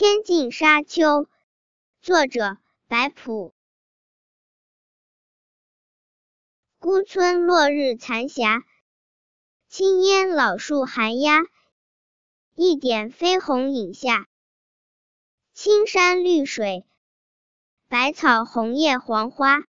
天净沙秋，作者白朴孤村落日残霞，青烟老树寒鸦，一点飞鸿影下，青山绿水，百草红叶黄花。